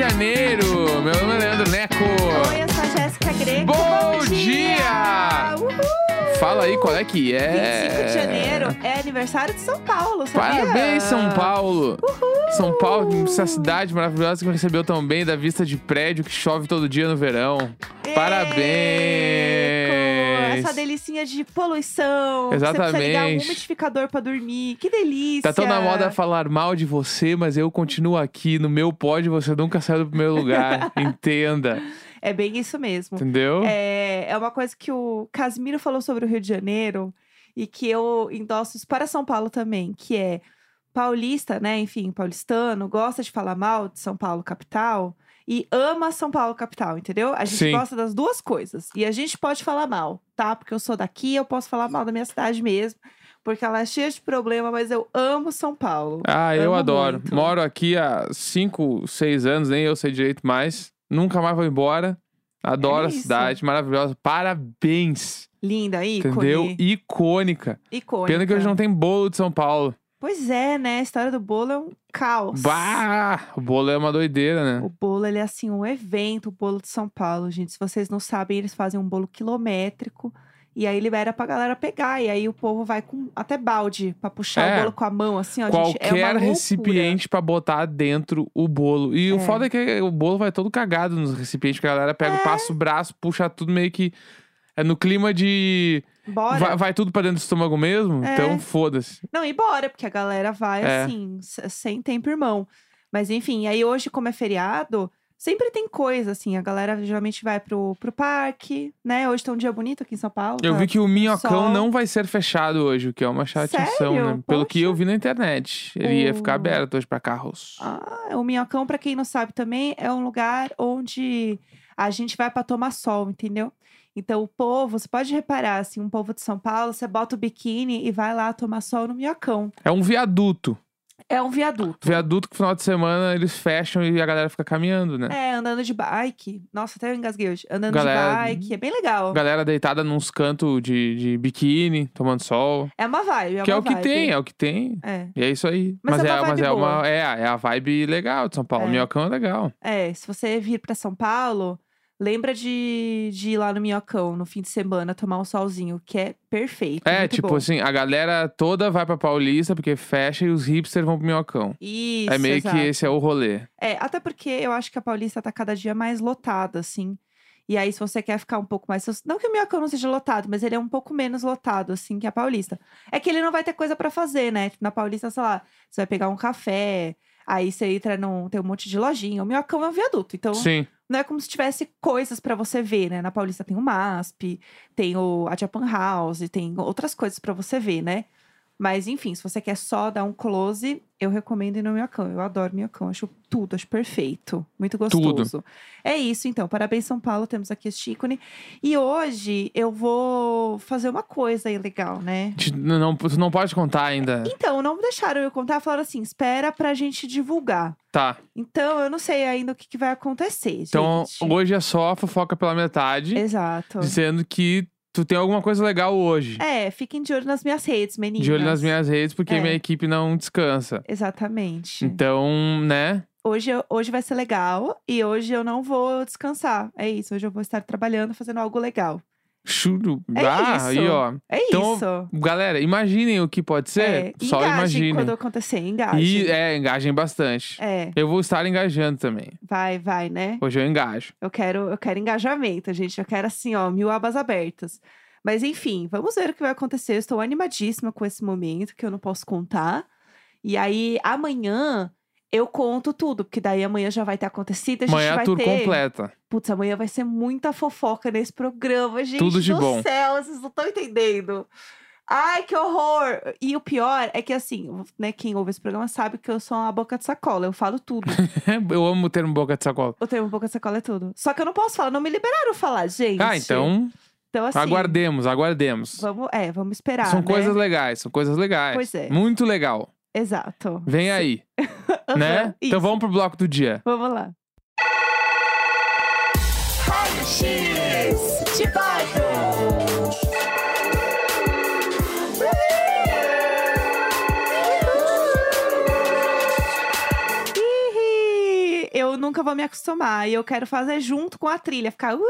Janeiro. Meu nome é Leandro Neco. Oi, eu sou a Jéssica Greco. Bom dia! dia! Uhul! Fala aí qual é que é. 25 de janeiro é aniversário de São Paulo, sabia? Parabéns, São Paulo. Uhul! São Paulo, essa cidade maravilhosa que recebeu tão bem da vista de prédio que chove todo dia no verão. Parabéns! Essa delicinha de poluição. Você precisa ligar um Exatamente. umidificador pra dormir. Que delícia! Tá tão na moda falar mal de você, mas eu continuo aqui no meu pódio, você nunca saiu do primeiro lugar. Entenda, É bem isso mesmo. entendeu? É, é uma coisa que o Casimiro falou sobre o Rio de Janeiro e que eu endosso isso para São Paulo também, que é paulista, né? Enfim, paulistano, gosta de falar mal de São Paulo capital e ama São Paulo capital, entendeu? A gente Sim. gosta das duas coisas. E a gente pode falar mal, tá? Porque eu sou daqui, eu posso falar mal da minha cidade mesmo. Porque ela é cheia de problema, mas eu amo São Paulo. Ah, eu Amo adoro. muito. Moro aqui há 5, 6 anos, nem eu sei direito mais. Nunca mais vou embora. Adoro É a cidade, maravilhosa. Parabéns. Linda, ícone. Entendeu? Icônica. Icônica. Pena que hoje não tem bolo de São Paulo. Pois é, né? A história do bolo é um caos. Bah! O bolo é uma doideira, né? O bolo, ele é assim, um evento, o bolo de São Paulo, gente. Se vocês não sabem, eles fazem um bolo quilométrico. E aí libera pra galera pegar. E aí o povo vai com até balde pra puxar É. o bolo com a mão, assim, ó, gente. É Qualquer recipiente pra botar dentro o bolo. E o É. foda é que o bolo vai todo cagado nos recipientes, que a galera pega, É. passa o braço, puxa tudo meio que. É no clima de. Bora. Vai, vai tudo pra dentro do estômago mesmo? É. Então foda-se. Não, e bora, porque a galera vai É. assim, sem tempo, irmão. Mas enfim, aí hoje, como é feriado, sempre tem coisa, assim. A galera geralmente vai pro, pro parque, né? Hoje tá um dia bonito aqui em São Paulo. Eu tá vi que o Minhocão sol. não vai ser fechado hoje, o que é uma chateação, né? Pelo que Poxa. eu vi na internet. Ele ia ficar Oh. aberto hoje pra carros. Ah, o Minhocão, pra quem não sabe também, é um lugar onde a gente vai pra tomar sol, entendeu? Então, o povo, você pode reparar, assim, um povo de São Paulo, você bota o biquíni e vai lá tomar sol no Minhocão. É um viaduto. É um viaduto. Viaduto que no final de semana eles fecham e a galera fica caminhando, né? É, andando de bike. Nossa, até eu engasguei hoje. Andando Galera- de bike, é bem legal. Galera deitada nos cantos de, de biquíni, tomando sol. É uma vibe, é que é uma o que vibe. tem, é o que tem. É. E é isso aí. Mas é uma é, mas é uma. É, é a vibe legal de São Paulo. É. Minhocão é legal. É, se você vir pra São Paulo, lembra de, de ir lá no Minhocão no fim de semana tomar um solzinho, que é perfeito. É, tipo bom. assim, a galera toda vai pra Paulista porque fecha e os hipsters vão pro Minhocão. Isso, é meio exato. que esse é o rolê. É, até porque eu acho que a Paulista tá cada dia mais lotada, assim. E aí, se você quer ficar um pouco mais. Não que o Minhocão não seja lotado, mas ele é um pouco menos lotado, assim, que a Paulista. É que ele não vai ter coisa pra fazer, né? Tipo, na Paulista, sei lá, você vai pegar um café, aí você entra num. Tem um monte de lojinha. O Minhocão é um viaduto, então Sim. não é como se tivesse coisas pra você ver, né? Na Paulista tem o MASP, tem o a Japan House, tem outras coisas pra você ver, né? Mas enfim, se você quer só dar um close, eu recomendo ir no Minhocão. Eu adoro Minhocão, acho tudo, acho perfeito. Muito gostoso. É isso, então. Parabéns, São Paulo. Temos aqui este ícone. E hoje eu vou fazer uma coisa aí legal, né? Não, tu não pode contar ainda. Então, não deixaram eu contar, falaram assim: espera pra gente divulgar. Tá. Então, eu não sei ainda o que, que vai acontecer, Então, gente. hoje é só fofoca pela metade, Exato. dizendo que tu tem alguma coisa legal hoje. É, fiquem de olho nas minhas redes, meninas. De olho nas minhas redes, porque É. minha equipe não descansa. Exatamente. Então, né? Hoje, hoje vai ser legal e hoje eu não vou descansar. É isso, hoje eu vou estar trabalhando, fazendo algo legal. Churo. É ah, isso. aí, ó. É Então, isso. Galera, imaginem o que pode ser. É, Só imaginem. quando acontecer, engajem. E é, engajem bastante. É, Eu vou estar engajando também. vai, vai, né? Hoje eu engajo. Eu quero, eu quero engajamento, gente. Eu quero assim, ó, mil abas abertas. Mas enfim, vamos ver o que vai acontecer. Eu estou animadíssima com esse momento que eu não posso contar. E aí, amanhã eu conto tudo, porque daí amanhã já vai ter acontecido. A gente Amanhã a vai tour ter. completa. Putz, amanhã vai ser muita fofoca nesse programa, gente. Tudo de do bom. céu, vocês não estão entendendo. Ai, que horror! E o pior é que, assim, né, quem ouve esse programa sabe que eu sou uma boca de sacola, eu falo tudo. eu amo o termo boca de sacola. o termo boca de sacola é tudo. Só que eu não posso falar, não me liberaram falar, gente. Ah, então Então, assim. aguardemos, aguardemos. Vamos, é, vamos esperar. São né? coisas legais, são coisas legais. Pois é. Muito legal. Exato. Vem aí, né? Aham, Então isso. vamos pro bloco do dia. Vamos lá. De nunca vou me acostumar. E eu quero fazer junto com a trilha, ficar uh,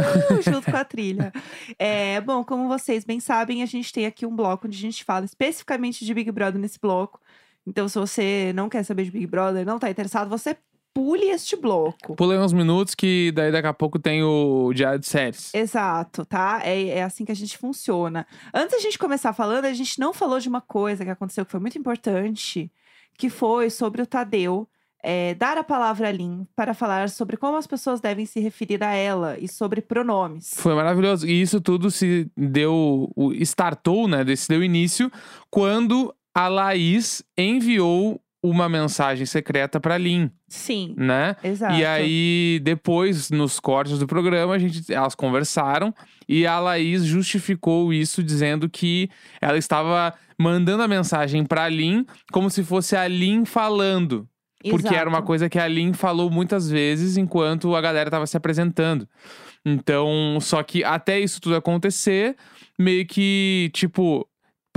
junto com a trilha. É, bom, como vocês bem sabem, a gente tem aqui um bloco onde a gente fala especificamente de Big Brother nesse bloco. Então, se você não quer saber de Big Brother, não tá interessado, você pule este bloco. Pulei uns minutos que daí daqui a pouco tem o diário de séries. Exato, tá? É, é assim que a gente funciona. Antes da gente começar falando, a gente não falou de uma coisa que aconteceu que foi muito importante, que foi sobre o Tadeu é, dar a palavra a Lin para falar sobre como as pessoas devem se referir a ela e sobre pronomes. Foi maravilhoso. E isso tudo se deu. Startou, né? Se deu início quando a Laís enviou uma mensagem secreta pra Lin, Sim, né? exato. E aí, depois, nos cortes do programa, a gente, elas conversaram e a Laís justificou isso dizendo que ela estava mandando a mensagem pra Lin como se fosse a Lin falando. Porque era uma Exato. coisa que a Lin falou muitas vezes enquanto a galera tava se apresentando. Então, só que até isso tudo acontecer, meio que, tipo,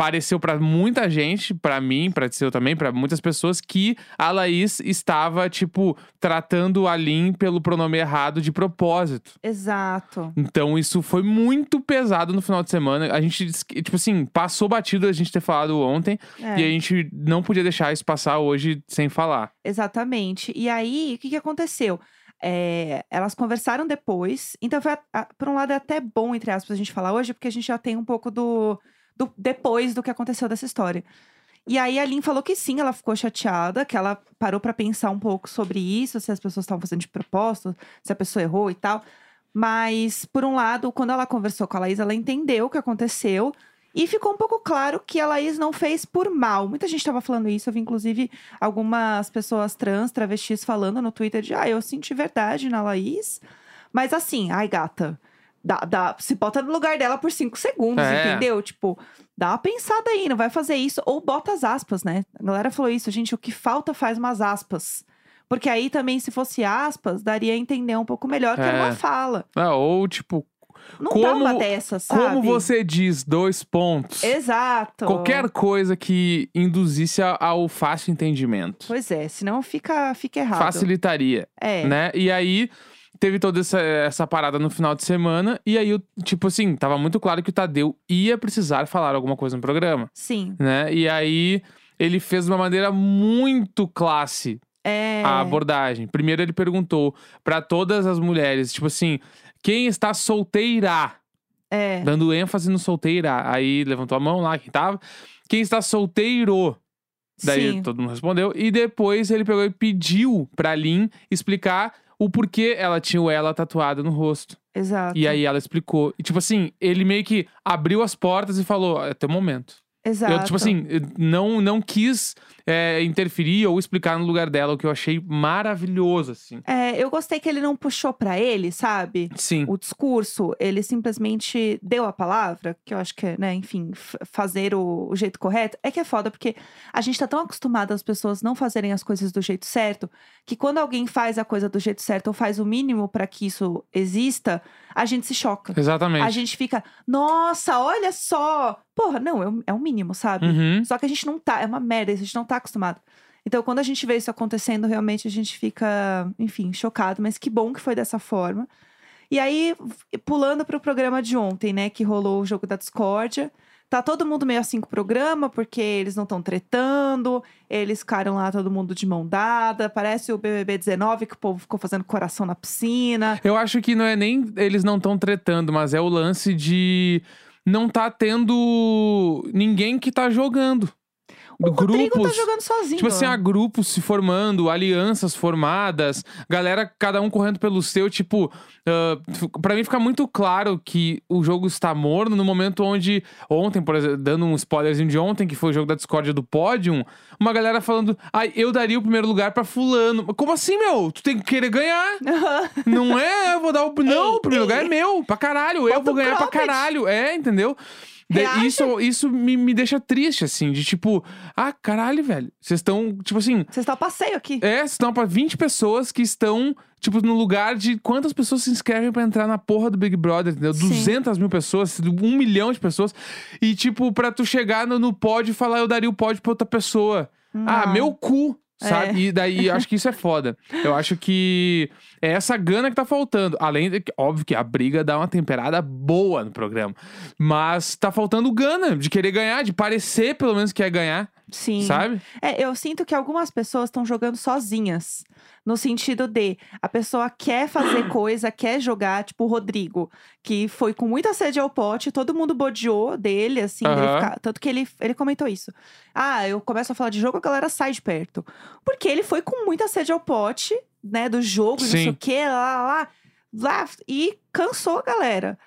pareceu pra muita gente, pra mim, pra Tisseu também, pra muitas pessoas, que a Laís estava, tipo, tratando a Lin pelo pronome errado de propósito. Exato. Então, isso foi muito pesado no final de semana. A gente, tipo assim, passou batido a gente ter falado ontem. É. E a gente não podia deixar isso passar hoje sem falar. Exatamente. E aí, o que, que aconteceu? É, elas conversaram depois. Então, foi a- a- por um lado, é até bom, entre aspas, a gente falar hoje, porque a gente já tem um pouco do, do depois do que aconteceu dessa história. E aí, a Lin falou que sim, ela ficou chateada, que ela parou pra pensar um pouco sobre isso, se as pessoas estavam fazendo de propósito, se a pessoa errou e tal. Mas, por um lado, quando ela conversou com a Laís, ela entendeu o que aconteceu. E ficou um pouco claro que a Laís não fez por mal. Muita gente estava falando isso. Eu vi, inclusive, algumas pessoas trans, travestis, falando no Twitter de ah, eu senti verdade na Laís. Mas assim, ai, gata, dá, dá, se bota no lugar dela por cinco segundos, É. entendeu? Tipo, dá uma pensada aí, não vai fazer isso. Ou bota as aspas, né? A galera falou isso, gente, o que falta faz umas aspas. Porque aí também, se fosse aspas, daria a entender um pouco melhor que era É. uma fala. Ah, ou, tipo, Não Como- dá uma dessa, sabe? como você diz, dois pontos. Exato. Qualquer coisa que induzisse ao fácil entendimento. Pois é, senão fica, fica errado. Facilitaria, É. né? E aí, teve toda essa, essa parada no final de semana. E aí, eu, tipo assim, tava muito claro que o Tadeu ia precisar falar alguma coisa no programa, Sim. né? E aí, ele fez de uma maneira muito classe É. a abordagem. Primeiro ele perguntou pra todas as mulheres, tipo assim, quem está solteira? É. Dando ênfase no solteira. Aí levantou a mão lá, quem tava. Quem está solteiro? Daí Sim. todo mundo respondeu. E depois ele pegou e pediu pra Lin explicar o porquê ela tinha o ela tatuado no rosto. Exato. E aí ela explicou. E tipo assim, ele meio que abriu as portas e falou: é teu momento. Exato. Eu, tipo assim, não, não quis é, interferir ou explicar no lugar dela, o que eu achei maravilhoso, assim. É, eu gostei que ele não puxou pra ele, sabe? Sim. O discurso, ele simplesmente deu a palavra, que eu acho que é, né, enfim, fazer o, o jeito correto. É que é foda, porque a gente tá tão acostumado às pessoas não fazerem as coisas do jeito certo, que quando alguém faz a coisa do jeito certo ou faz o mínimo pra que isso exista, a gente se choca. Exatamente. A gente fica, nossa, olha só! Porra, não, é o, é o mínimo, sabe? Uhum. Só que a gente não tá, é uma merda, a gente não tá acostumado. Então, quando a gente vê isso acontecendo, realmente a gente fica, enfim, chocado, mas que bom que foi dessa forma. E aí, pulando pro programa de ontem, né, que rolou o jogo da discórdia. Tá todo mundo meio assim com o programa, porque eles não estão tretando, eles ficaram lá todo mundo de mão dada. Parece o BBB 19, que o povo ficou fazendo coração na piscina. Eu acho que não é nem eles não estão tretando, mas é o lance de não tá tendo ninguém que tá jogando. O Rodrigo grupos. tá jogando sozinho. Tipo assim, há grupos se formando, alianças formadas, galera, cada um correndo pelo seu. Tipo, ah, f- pra mim fica muito claro que o jogo está morno no momento onde, ontem, por exemplo, dando um spoilerzinho de ontem, que foi o jogo da discórdia do Pódium, uma galera falando, ai, eu daria o primeiro lugar pra Fulano. Como assim, meu? Tu tem que querer ganhar. Não é, eu vou dar o. Não, Ei, o primeiro ei. lugar é meu, pra caralho. eu Bota vou o ganhar pra caralho. É, entendeu? Isso isso me, me deixa triste, assim, de tipo, ah, caralho, velho. Vocês estão, tipo assim, Vocês estão a passeio aqui. é, vocês estão pra 20 pessoas que estão, tipo, no lugar de quantas pessoas se inscrevem pra entrar na porra do Big Brother, entendeu? Sim. 200 mil pessoas, um milhão de pessoas. E, tipo, pra tu chegar no, no pódio e falar, eu daria o pódio pra outra pessoa. Ah, Não. meu cu. Sabe? E daí acho que isso é foda. Eu acho que é essa gana que tá faltando. Além de que, óbvio que a briga dá uma temperada boa no programa. Mas tá faltando gana de querer ganhar, de parecer pelo menos que quer ganhar, Sim. sabe? É, eu sinto que algumas pessoas estão jogando sozinhas. No sentido de a pessoa quer fazer coisa, quer jogar, tipo o Rodrigo, que foi com muita sede ao pote, todo mundo bodeou dele, assim, dele Aham. ficar- tanto que ele, ele comentou isso. Ah, eu começo a falar de jogo, a galera sai de perto. Porque ele foi com muita sede ao pote, né, do jogo, e não sei Sim. o quê, lá, lá, lá, lá, e cansou a galera.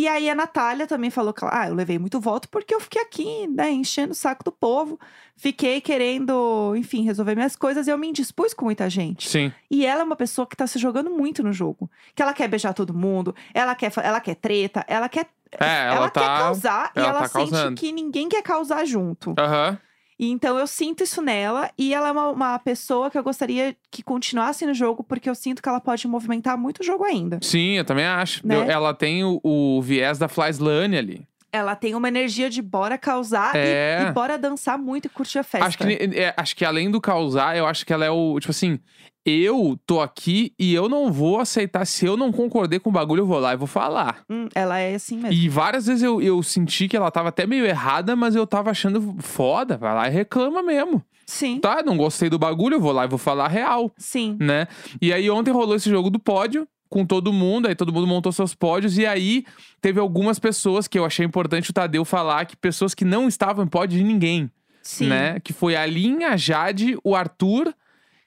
E aí a Natália também falou que ela, ah, eu levei muito voto porque eu fiquei aqui, né, enchendo o saco do povo. Fiquei querendo, enfim, resolver minhas coisas e eu me indispus com muita gente. Sim. E ela é uma pessoa que tá se jogando muito no jogo. Que ela quer beijar todo mundo, ela quer, ela quer treta, ela quer. É, ela, quer tá. causar e ela ela tá sente causando. que ninguém quer causar junto. Aham. E então eu sinto isso nela e ela é uma, uma pessoa que eu gostaria que continuasse no jogo, porque eu sinto que ela pode movimentar muito o jogo ainda. Sim, eu também acho. Né? Eu- ela tem o, o viés da Flyslane ali. Ela tem uma energia de bora causar e- É. e, bora dançar muito e curtir a festa. Acho que, é, acho que além do causar, eu acho que ela é o. Tipo assim, eu tô aqui e eu não vou aceitar. Se eu não concordei com o bagulho, eu vou lá e vou falar. Hum, ela é assim mesmo. E várias vezes eu, eu senti que ela tava até meio errada, mas eu tava achando foda. Vai lá e reclama mesmo. Sim, Tá, não gostei do bagulho, eu vou lá e vou falar real, sim. né? E aí ontem rolou esse jogo do pódio. Com todo mundo, aí todo mundo montou seus pódios, e aí teve algumas pessoas que eu achei importante o Tadeu falar que pessoas que não estavam em pódio de ninguém, Sim. né? Que foi a Linha, a Jade, o Arthur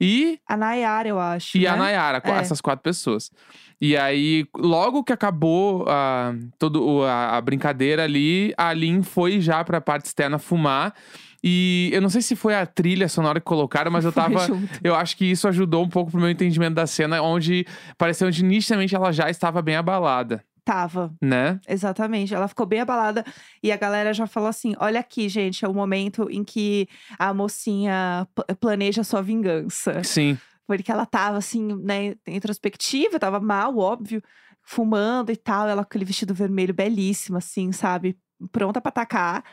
e A Nayara, eu acho. e né? a Nayara, É. essas quatro pessoas. E aí, logo que acabou a, todo, o- a, a brincadeira ali, a Lin foi já pra parte externa fumar. E eu não sei se foi a trilha sonora que colocaram, mas eu tava. Eu acho que isso ajudou um pouco pro meu entendimento da cena, onde pareceu que nitidamente ela já estava bem abalada, Tava, né? exatamente. Ela ficou bem abalada e a galera já falou assim: olha aqui, gente, é o momento em que a mocinha planeja sua vingança. Sim. Porque ela tava assim, né, introspectiva, tava mal, óbvio, fumando e tal. Ela com aquele vestido vermelho belíssimo, assim, sabe? Pronta pra atacar.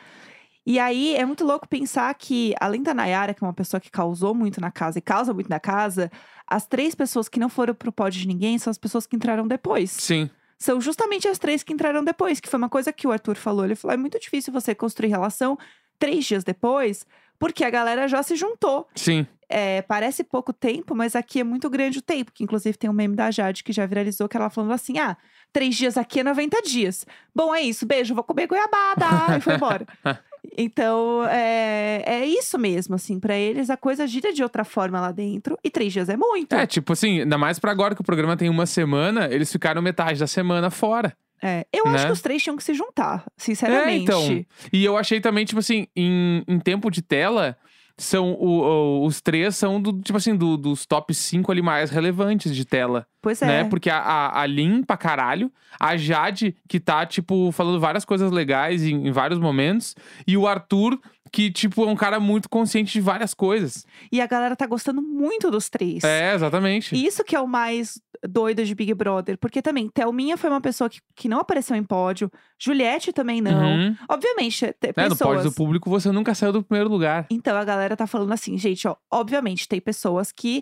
E aí é muito louco pensar que, além da Nayara, que é uma pessoa que causou muito na casa e causa muito na casa, as três pessoas que não foram pro pódio de ninguém são as pessoas que entraram depois. Sim. São justamente as três que entraram depois, que foi uma coisa que o Arthur falou. Ele falou: é muito difícil você construir relação três dias depois, porque a galera já se juntou. Sim. É, parece pouco tempo, mas aqui é muito grande o tempo. Que inclusive tem um meme da Jade que já viralizou, que ela falando assim: ah, três dias aqui é 90 dias. Bom, é isso, beijo, vou comer goiabada. e foi embora. Então, é, é isso mesmo, assim, pra eles a coisa gira de outra forma lá dentro, e três dias é muito. É, tipo assim, ainda mais pra agora que o programa tem uma semana, eles ficaram metade da semana fora. É, eu acho Né? que os três tinham que se juntar, sinceramente. É, então. E eu achei também, tipo assim, em, em tempo de tela, são o- o- os três são do, tipo assim, do- dos top 5 ali mais relevantes de tela, Pois é. né? Porque a, a, a Lin pra caralho, a Jade, que tá, tipo, falando várias coisas legais em, em vários momentos, e o Arthur, que, tipo, é um cara muito consciente de várias coisas. E a galera tá gostando muito dos três. É, exatamente. Isso que é o mais doido de Big Brother. Porque também, Thelminha foi uma pessoa que, que não apareceu em pódio. Juliette também não. Uhum. Obviamente, te- É, no pódio pessoas... do público você nunca saiu do primeiro lugar. Então a galera tá falando assim, gente, ó, obviamente tem pessoas que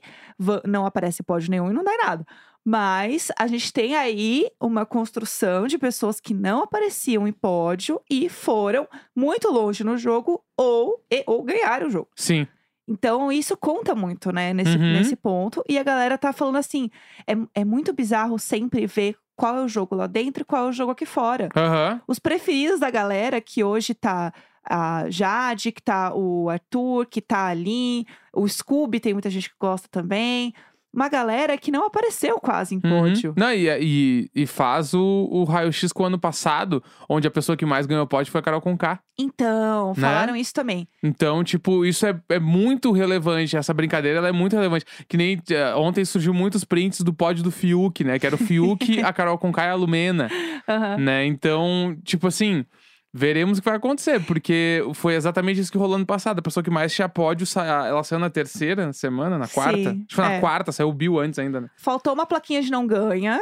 não aparecem em pódio nenhum e não dá em nada. Mas a gente tem aí uma construção de pessoas que não apareciam em pódio e foram muito longe no jogo ou, e- ou ganharam o jogo. Sim. Então, isso conta muito, né, nesse, Uhum. nesse ponto. E a galera tá falando assim: é, é muito bizarro sempre ver qual é o jogo lá dentro e qual é o jogo aqui fora. Aham. Os preferidos da galera, que hoje tá a Jade, que tá o Arthur, que tá a Lin, o Scooby, tem muita gente que gosta também. Uma galera que não apareceu quase em Uhum. pódio. Não, e, e, e faz o, o raio-x com o ano passado, onde a pessoa que mais ganhou pódio foi a Carol Conká. Então, Né? falaram isso também. Então, tipo, isso é, é muito relevante. Essa brincadeira é muito relevante. Que nem eh, ontem surgiu muitos prints do pódio do Fiuk, né? Que era o Fiuk, a Carol Conká e a Lumena, Aham. né? Então, tipo assim, veremos o que vai acontecer. Porque foi exatamente isso que rolou ano passado. A pessoa que mais tinha pódio, ela saiu na terceira semana, na quarta. Sim, Acho que foi na é. quarta, saiu o Bill antes ainda, né? Faltou uma plaquinha de não ganha.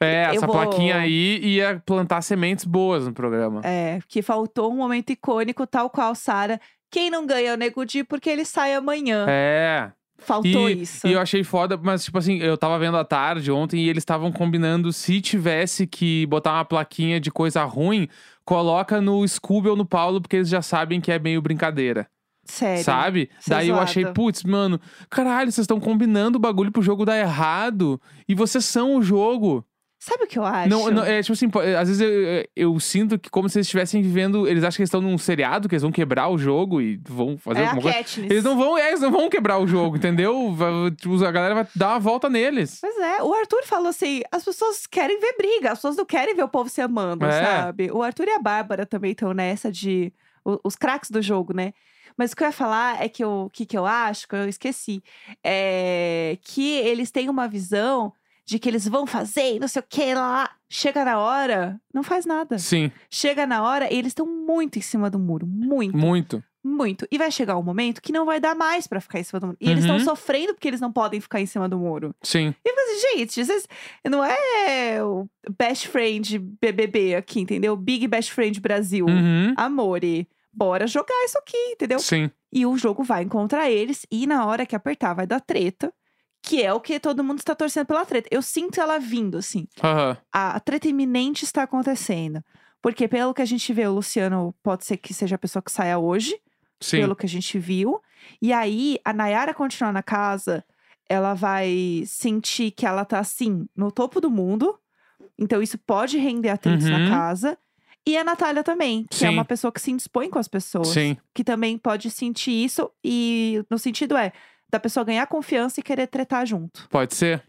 É, Eu essa vou- plaquinha aí ia plantar sementes boas no programa. É, que faltou um momento icônico, tal qual Sara. Quem não ganha é o Nego Di porque ele sai amanhã. É. Faltou E, isso. e eu achei foda, mas tipo assim, eu tava vendo à tarde ontem e eles estavam combinando se tivesse que botar uma plaquinha de coisa ruim, coloca no Scooby ou no Paulo, porque eles já sabem que é meio brincadeira. Sério. Sabe? É Daí eu achei, putz, mano, caralho, vocês estão combinando o bagulho pro jogo dar errado. E vocês são o jogo. Sabe o que eu acho? Não, não, é tipo assim, pô, às vezes eu, eu- eu sinto que como se eles estivessem vivendo. Eles acham que eles estão num seriado, que eles vão quebrar o jogo e vão fazer é alguma coisa. Katniss. Eles não vão, é, eles não vão quebrar o jogo, entendeu? Tipo, a galera vai dar uma volta neles. Pois é, o Arthur falou assim: as pessoas querem ver briga, as pessoas não querem ver o povo se amando, É. sabe? O Arthur e a Bárbara também estão nessa de. os craques do jogo, né? Mas o que eu ia falar é que o que, que eu acho, que eu esqueci, é que eles têm uma visão de que eles vão fazer e não sei o que lá. Chega na hora, não faz nada. Sim, Chega na hora e eles estão muito em cima do muro. Muito, muito. muito. E vai chegar um momento que não vai dar mais pra ficar em cima do muro. E eles estão Uhum. sofrendo porque eles não podem ficar em cima do muro. Sim. E mas, gente, vocês, não é o best friend BBB aqui, entendeu? Big best friend Brasil. Uhum. Amore, bora jogar isso aqui, entendeu? Sim. E o jogo vai encontrar eles e na hora que apertar vai dar treta, que é o que todo mundo está torcendo pela treta. Eu sinto ela vindo, assim. Aham. A, a treta iminente está acontecendo. Porque pelo que a gente vê, o Luciano pode ser que seja a pessoa que saia hoje Sim. pelo que a gente viu. E aí, a Nayara continuar na casa, ela vai sentir que ela tá assim, no topo do mundo. Então, isso pode render atritos Uhum. na casa. E a Natália também, que é Sim. uma pessoa que se indispõe com as pessoas. Sim. Que também pode sentir isso. E no sentido é da pessoa ganhar confiança e querer tretar junto. Pode ser.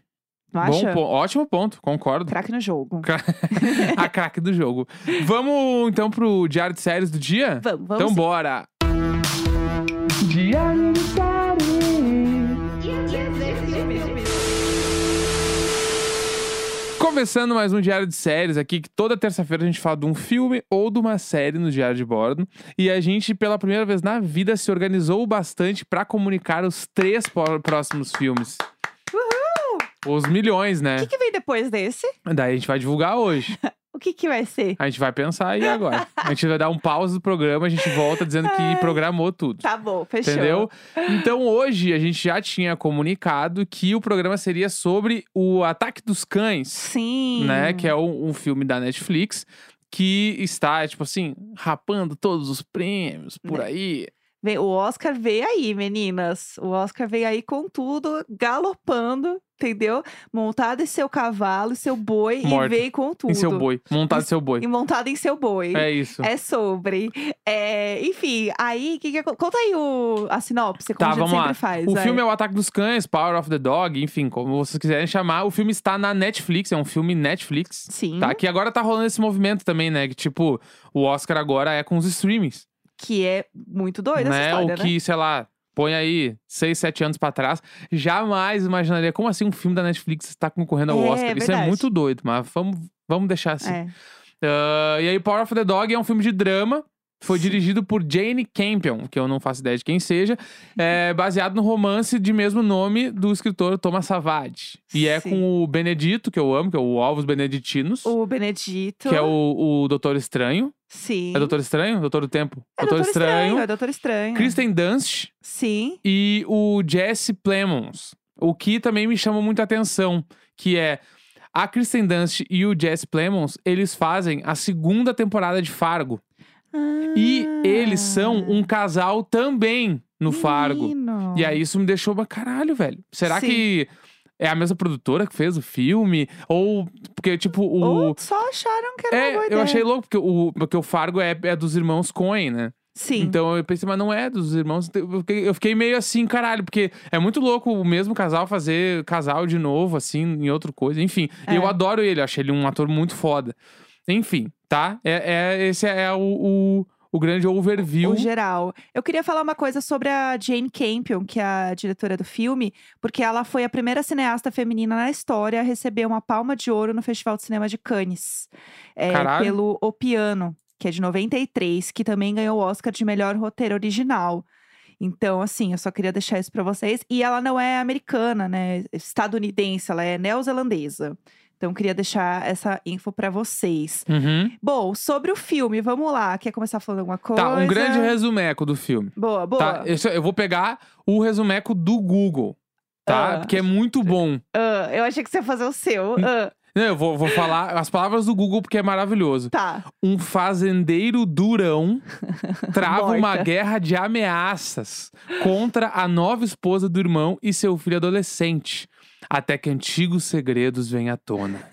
Não Bom, acha? po- ótimo ponto, concordo. Craque no jogo. a craque do jogo. Vamos então pro diário de séries do dia? Vamos, vamos. Então bora. Diário Começando mais um diário de séries aqui, que toda terça-feira a gente fala de um filme ou de uma série no diário de bordo. E a gente, pela primeira vez na vida, se organizou bastante pra comunicar os três pró- próximos filmes. Os milhões, né? O que, que vem depois desse? Daí a gente vai divulgar hoje. O que, que vai ser? A gente vai pensar aí agora. A gente vai dar um pause do programa, a gente volta dizendo que programou tudo. Tá bom, fechou. Entendeu? Então hoje a gente já tinha comunicado que o programa seria sobre o Ataque dos Cães, Sim. né? Que é um, um filme da Netflix que está, tipo assim, rapando todos os prêmios por Né. aí. O Oscar veio aí, meninas. O Oscar veio aí com tudo, galopando, entendeu? Montado em seu cavalo, em seu boi Morto. e veio com tudo. Em seu boi. Montado seu boi. E montado em seu boi. É isso. É sobre. É, enfim, aí, que que conta aí o, a sinopse, como Tá, a gente vamos sempre lá. faz. O vai. filme é o Ataque dos Cães, Power of the Dog, enfim, como vocês quiserem chamar. O filme está na Netflix, é um filme Netflix. Sim, Tá? Que agora tá rolando esse movimento também, né? Que tipo, o Oscar agora é com os streamings. Que é muito doida essa né? história, o né? que, sei lá, põe aí 6, 7 anos pra trás. Jamais imaginaria como assim um filme da Netflix está concorrendo ao É, Oscar. Isso é muito doido, mas vamos, vamos deixar assim. É. Ah, e aí, Power of the Dog é um filme de drama. Foi Sim. dirigido por Jane Campion, que eu não faço ideia de quem seja, é baseado no romance de mesmo nome do escritor Thomas Savage. E é Sim. com o Benedito, que eu amo, que é o Ovos Beneditinos, O Benedito. que é o, o Doutor Estranho. Sim. É Doutor Estranho? Doutor do Tempo? É Doutor Estranho. É Doutor Estranho. Kristen Dunst Sim. e o Jesse Plemons. O que também me chama muita atenção, que é a Kristen Dunst e o Jesse Plemons, eles fazem a segunda temporada de Fargo. E eles são um casal também no Fargo. Ah. Menino. E aí isso me deixou, caralho, velho. Será Sim. que é a mesma produtora que fez o filme? Ou porque, tipo, o. Ou só acharam que era uma boa É, eu ideia. achei louco, porque o, porque o Fargo é, é dos irmãos Coen, né? Sim. Então eu pensei, mas não é dos irmãos. Eu fiquei, meio assim, caralho, porque é muito louco o mesmo casal fazer casal de novo, assim, em outra coisa. Enfim, É. eu adoro ele, acho ele um ator muito foda. Enfim, tá? É, é- esse é o, o, o grande overview. O geral. Eu queria falar uma coisa sobre a Jane Campion, que é a diretora do filme, porque ela foi a primeira cineasta feminina na história a receber uma palma de ouro no Festival de Cinema de Cannes. É, pelo O Piano, que é de 93, que também ganhou o Oscar de melhor roteiro original. Então, assim, eu só queria deixar isso pra vocês. E ela não é americana, né? Estadunidense, ela é neozelandesa. Então, queria deixar essa info pra vocês. Uhum. Bom, sobre o filme, vamos lá. Quer começar falando alguma coisa? Tá, um grande resumeco do filme. Boa, boa. Tá, eu, vou pegar o resumeco do Google. tá? Ah. Porque é muito bom. Ah, eu achei que você ia fazer o seu. Ah, Não, eu vou, vou falar as palavras do Google porque é maravilhoso. tá. Um fazendeiro durão trava uma guerra de ameaças contra a nova esposa do irmão e seu filho adolescente. Até que antigos segredos venham à tona.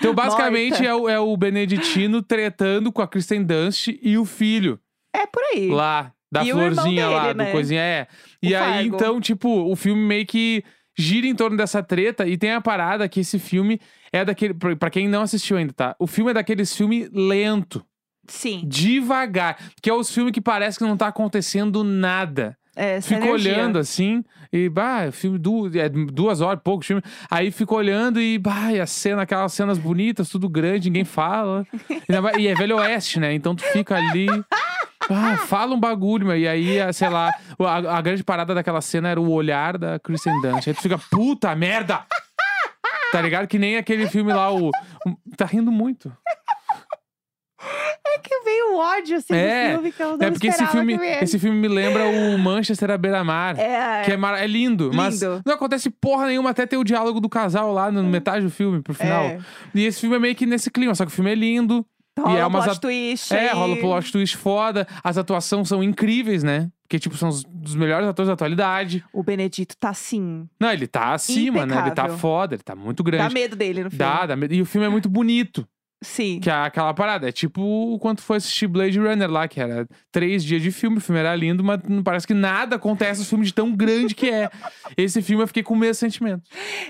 Então, basicamente, é o, é o Beneditino tretando com a Kristen Dunst e o filho É por aí. lá, da E florzinha lá, dele, do né? coisinha. É. E O aí, Fargo. então, tipo, o filme meio que gira em torno dessa treta e tem a parada que esse filme é daquele. pra quem não assistiu ainda, tá? O filme é daqueles filmes lento, Sim. devagar. Que é os filmes que parece que não tá acontecendo nada. É, Fico energia. olhando assim, e bah, o filme du é duas horas, pouco filme. Aí fico olhando e, bah, e a cena, aquelas cenas bonitas, tudo grande, ninguém fala. E é Velho Oeste, né? Então tu fica ali. Ah, fala um bagulho, meu. E aí, ah, sei lá, a, a grande parada daquela cena era o olhar da Kristen Dunst. Aí tu fica, puta merda! Tá ligado? Que nem aquele filme lá, o. o- tá rindo muito. É que veio o ódio, assim, É, do filme que eu não é porque esse filme, esse filme me lembra o Manchester à beira-mar. É, Que é, mar- é lindo, mas Lindo. não acontece porra nenhuma até ter o diálogo do casal lá no metade do filme, pro final. É. E esse filme é meio que nesse clima, só que o filme é lindo. rola é um umas plot twist É, rola plot twist foda. As atuações são incríveis, né? Porque, tipo, são os dos melhores atores da atualidade. O Benedito tá assim. Não, ele tá acima, né? Ele tá Impecável. foda, ele tá muito Dá grande. medo dele no filme. Dá, dá medo. E o filme é muito bonito. Sim. Que é aquela parada. É tipo o quanto foi assistir Blade Runner lá, que era três dias de filme. O filme era lindo, mas não parece que nada acontece no filme de tão grande que é. Esse filme eu fiquei com o mesmo sentimento.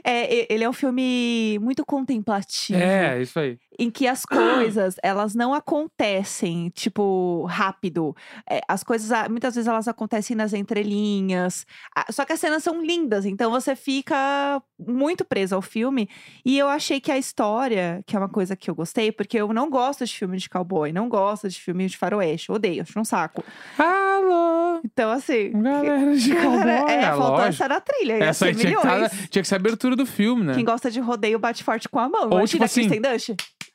É, ele é um filme muito contemplativo. É, isso aí. Em que as coisas, elas não acontecem, tipo, rápido. É, as coisas, ah, muitas vezes, elas acontecem nas entrelinhas. Ah, Só que as cenas são lindas, então você fica muito preso ao filme. E eu achei que a história, que é uma coisa que eu gostei, porque eu não gosto de filme de cowboy, não gosto de filme de faroeste, odeio, acho um saco. Alô, Então, assim. galera de cowboy. é, é, faltou lógico. essa na trilha. Essa aí ser tinha que, tá- tinha que ser a abertura do filme, né? Quem gosta de rodeio bate forte com a mão. Ou, Imagina tipo assim, Kristen Dunst.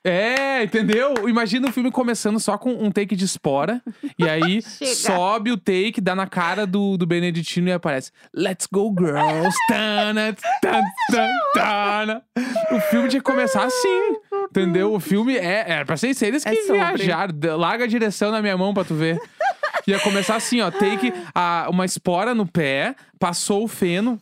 É, entendeu? Imagina o filme começando só com um take de espora. e aí sobe o take, dá na cara do, do Beneditino e aparece Let's go, girls. Tana, tan, tan, tana. O filme tinha que começar assim. Entendeu? O filme é. Era pra ser isso, eles É que sobre. viajaram. Larga a direção na minha mão pra tu ver. Ia começar assim, ó. Take a, uma espora no pé, passou o feno.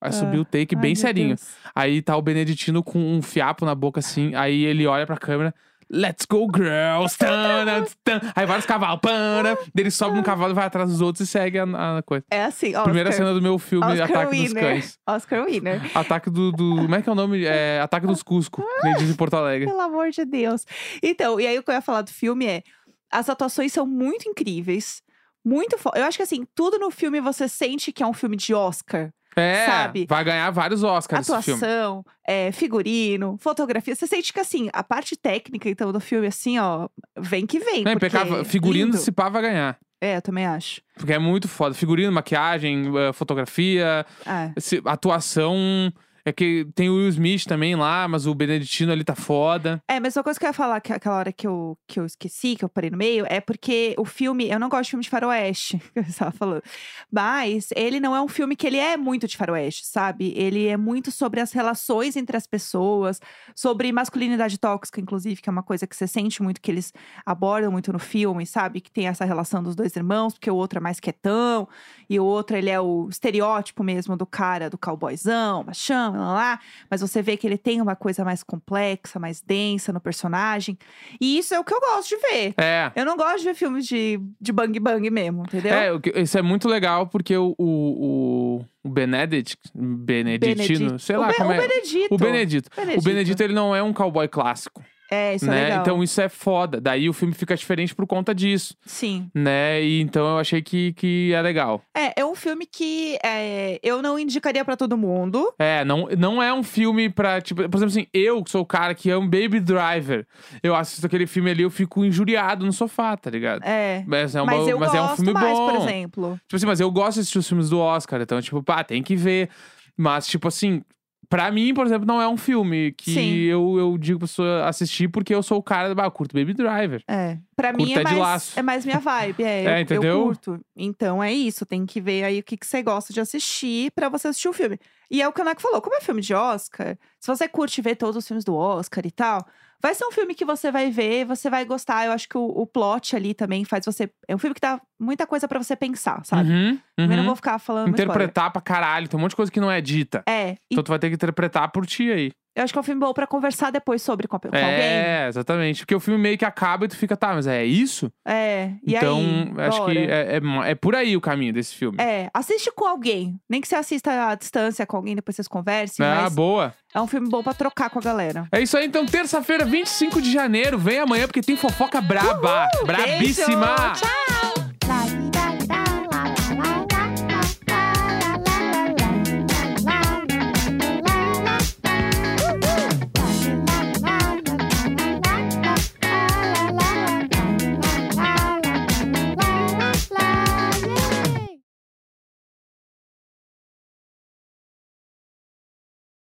Aí subiu o take Ai, bem serinho. Deus. Aí tá o Beneditino com um fiapo na boca assim. Aí ele olha pra câmera. Let's go, girls! Tana, tan. Aí vários cavalos. Pana. Ele sobe no cavalo, vai atrás dos outros e segue a, a coisa. É assim, Oscar. Primeira cena do meu filme, Oscar Ataque dos Winner. Cães. Oscar Winner. Ataque do, do. Como é que é o nome? É, Ataque dos Cusco, que nem diz em Porto Alegre. Pelo amor de Deus. Então, e aí o que eu ia falar do filme é: as atuações são muito incríveis. Muito fo... Eu acho que assim, tudo no filme você sente que é um filme de Oscar. É, Sabe? vai ganhar vários Oscars. Atuação, é, figurino, fotografia. Você sente que assim, a parte técnica, então, do filme, assim, ó, vem que vem. Não, porque impecável. Figurino lindo. se pá vai ganhar. É, eu também acho. Porque é muito foda. Figurino, maquiagem, eh, fotografia, É. atuação. É que tem o Will Smith também lá, mas o Beneditino ali tá foda. É, mas uma coisa que eu ia falar que aquela hora que eu, que eu esqueci, que eu parei no meio, é porque o filme, eu não gosto de filme de faroeste, que eu estava falando. Mas ele não é um filme que ele é muito de faroeste, sabe? Ele é muito sobre as relações entre as pessoas, sobre masculinidade tóxica, inclusive, que é uma coisa que você sente muito que eles abordam muito no filme, sabe? Que tem essa relação dos dois irmãos, porque o outro é mais quietão, e o outro, ele é o estereótipo mesmo do cara, do cowboyzão, machão, lá. Mas você vê que ele tem uma coisa mais complexa, mais densa no personagem. E isso é o que eu gosto de ver. É. Eu não gosto de ver filmes de, de bang bang mesmo, entendeu? É, o isso é muito legal porque o, o, o Benedict, Beneditino, Benedito. sei o lá Be- como o é. Benedito. O Benedito. Benedito. O Benedito, ele não é um cowboy clássico, É, isso é né? legal. Então isso é foda. Daí o filme fica diferente por conta disso, Sim. né? E então eu achei que, que é legal. É, é um filme que é, eu não indicaria pra todo mundo. É, não, não é um filme pra, tipo, por exemplo assim, eu que sou o cara que amo Baby Driver, eu assisto aquele filme ali, eu fico injuriado no sofá, tá ligado? É. Mas é, uma, mas eu mas gosto é um filme mais, bom. por exemplo. Tipo assim, mas eu gosto de assistir os filmes do Oscar, então, tipo, pá, tem que ver. Mas, tipo assim, Pra mim, por exemplo, não é um filme que Sim. eu, eu digo pra pessoa assistir porque eu sou o cara do. Ah, eu curto Baby Driver. É. Pra mim Curta é de mais, é mais minha vibe. É, É, eu, eu entendeu? curto. Então é isso. Tem que ver aí o que, que você gosta de assistir pra você assistir o filme. E é o que o Naco falou: como é filme de Oscar, se você curte ver todos os filmes do Oscar e tal, vai ser um filme que você vai ver, você vai gostar. Eu acho que o, o plot ali também faz você. É um filme que dá muita coisa pra você pensar, sabe? Uhum, Também não uhum. vou ficar falando. Interpretar pra caralho. Tem um monte de coisa que não é dita. É, e Então tu vai ter que interpretar por ti aí. Eu acho que é um filme bom pra conversar depois sobre com, com alguém. É, exatamente. Porque o filme meio que acaba e tu fica, tá, mas é isso? É, e então, aí? acho que é, é, é por aí o caminho desse filme. É, assiste com alguém. Nem que você assista à distância com alguém, depois vocês conversem. Ah, mas boa. é um filme bom pra trocar com a galera. É isso aí, então, terça-feira, 25 de janeiro. Vem amanhã, porque tem fofoca braba. Brabíssima. Beijo, Tchau!